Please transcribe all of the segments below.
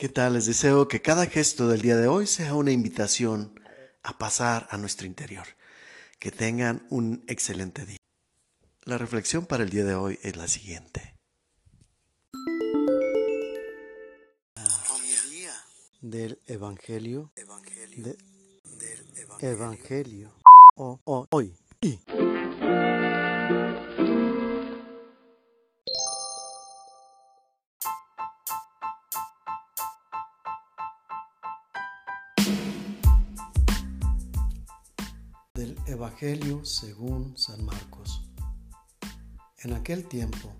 ¿Qué tal? Les deseo que cada gesto del día de hoy sea una invitación a pasar a nuestro interior. Que tengan un excelente día. La reflexión para el día de hoy es la siguiente. Del Evangelio. Evangelio. del Evangelio. O, hoy. Del Evangelio según San Marcos. En aquel tiempo,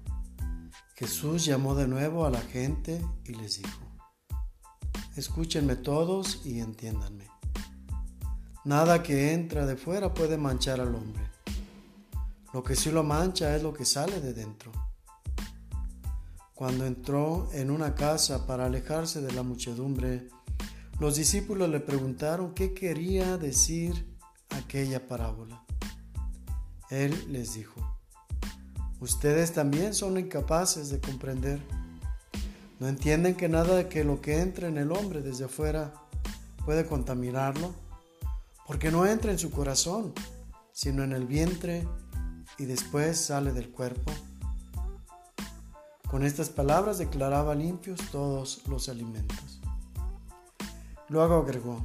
Jesús llamó de nuevo a la gente y les dijo, Escúchenme todos y entiéndanme. Nada que entra de fuera puede manchar al hombre. Lo que sí lo mancha es lo que sale de dentro. Cuando entró en una casa para alejarse de la muchedumbre, los discípulos le preguntaron qué quería decir aquella parábola. Él les dijo, ustedes también son incapaces de comprender. No entienden que nada que lo que entra en el hombre desde afuera puede contaminarlo, porque no entra en su corazón, sino en el vientre y después sale del cuerpo. Con estas palabras declaraba limpios todos los alimentos. Luego agregó,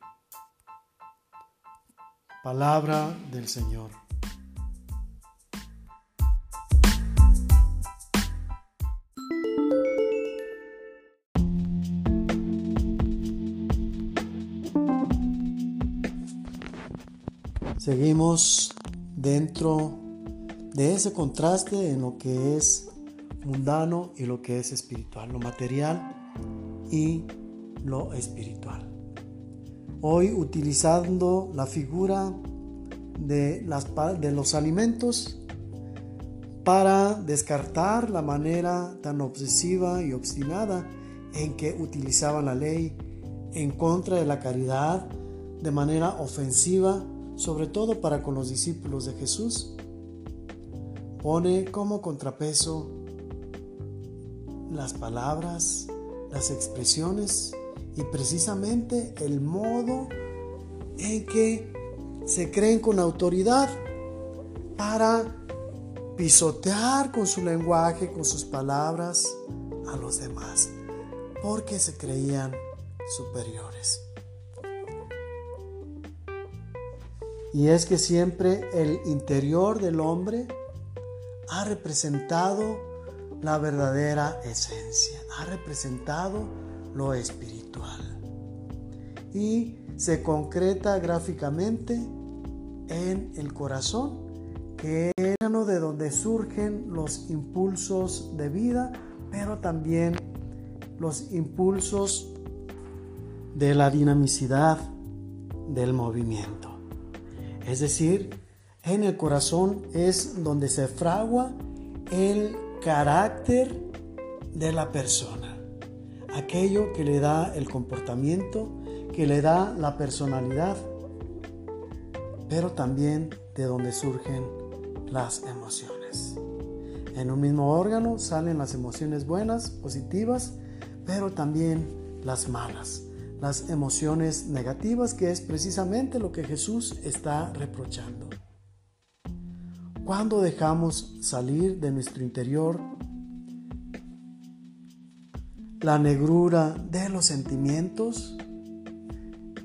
Palabra del Señor. Seguimos dentro de ese contraste en lo que es mundano y lo que es espiritual, lo material y lo espiritual. Hoy utilizando la figura de, los alimentos para descartar la manera tan obsesiva y obstinada en que utilizaban la ley en contra de la caridad de manera ofensiva, sobre todo para con los discípulos de Jesús pone como contrapeso las palabras, las expresiones y precisamente el modo en que se creen con autoridad para pisotear con su lenguaje, con sus palabras a los demás, porque se creían superiores. Y es que siempre el interior del hombre ha representado la verdadera esencia, ha representado lo espiritual. Y se concreta gráficamente en el corazón, que es de donde surgen los impulsos de vida, pero también los impulsos de la dinamicidad del movimiento. Es decir, en el corazón es donde se fragua el carácter de la persona. Aquello que le da el comportamiento, que le da la personalidad, pero también de donde surgen las emociones. En un mismo órgano salen las emociones buenas, positivas, pero también las malas, las emociones negativas, que es precisamente lo que Jesús está reprochando. Cuando dejamos salir de nuestro interior la negrura de los sentimientos,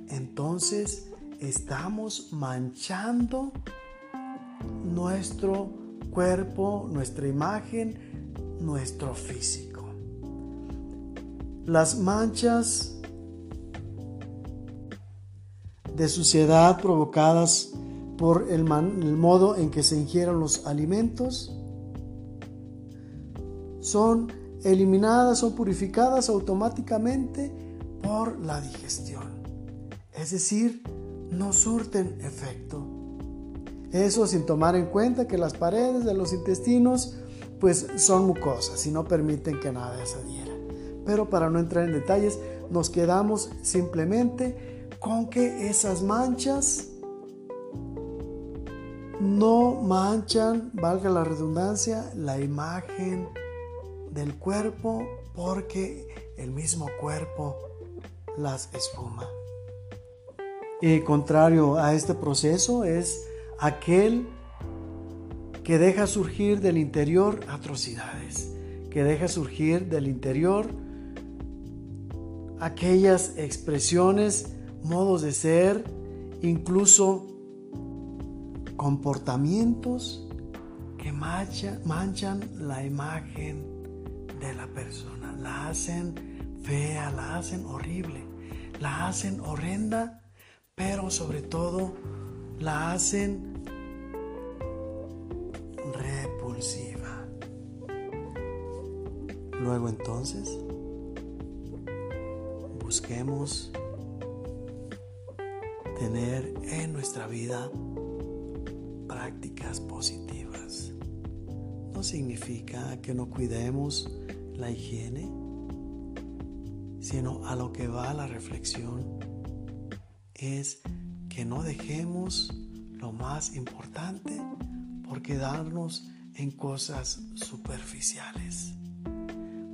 entonces estamos manchando nuestro cuerpo, nuestra imagen, nuestro físico. Las manchas de suciedad provocadas por el, modo en que se ingieren los alimentos, son eliminadas o purificadas automáticamente por la digestión. Es decir, no surten efecto. Eso sin tomar en cuenta que las paredes de los intestinos pues son mucosas y no permiten que nada se adhiera. Pero para no entrar en detalles, nos quedamos simplemente con que esas manchas no manchan, valga la redundancia, la imagen del cuerpo porque el mismo cuerpo las espuma. Y contrario a este proceso es aquel que deja surgir del interior atrocidades, que deja surgir del interior aquellas expresiones, modos de ser, incluso comportamientos que manchan la imagen de la persona, la hacen fea, la hacen horrible, la hacen horrenda, pero sobre todo la hacen repulsiva. Luego entonces, busquemos tener en nuestra vida prácticas positivas. No significa que no cuidemos la higiene, sino a lo que va la reflexión es que no dejemos lo más importante por quedarnos en cosas superficiales.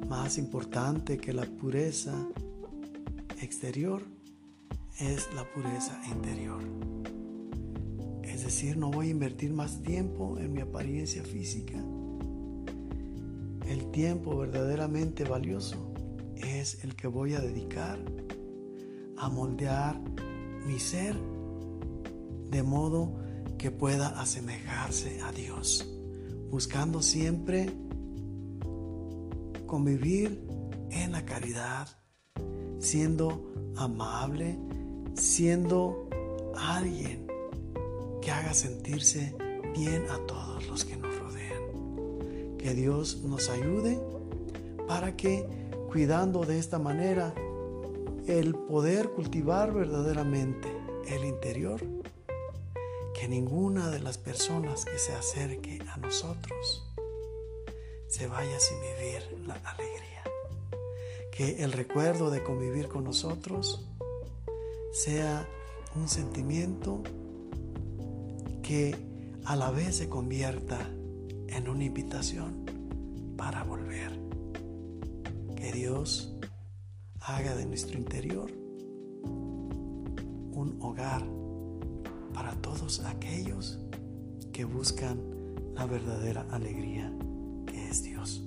Más importante que la pureza exterior es la pureza interior. Es decir, no voy a invertir más tiempo en mi apariencia física. El tiempo verdaderamente valioso es el que voy a dedicar a moldear mi ser de modo que pueda asemejarse a Dios, buscando siempre convivir en la caridad, siendo amable, siendo alguien que haga sentirse bien a todos los que nos rodean. Que Dios nos ayude para que cuidando de esta manera el poder cultivar verdaderamente el interior, que ninguna de las personas que se acerque a nosotros se vaya sin vivir la alegría. Que el recuerdo de convivir con nosotros sea un sentimiento que a la vez se convierta en una invitación para volver. Que Dios haga de nuestro interior un hogar para todos aquellos que buscan la verdadera alegría que es Dios.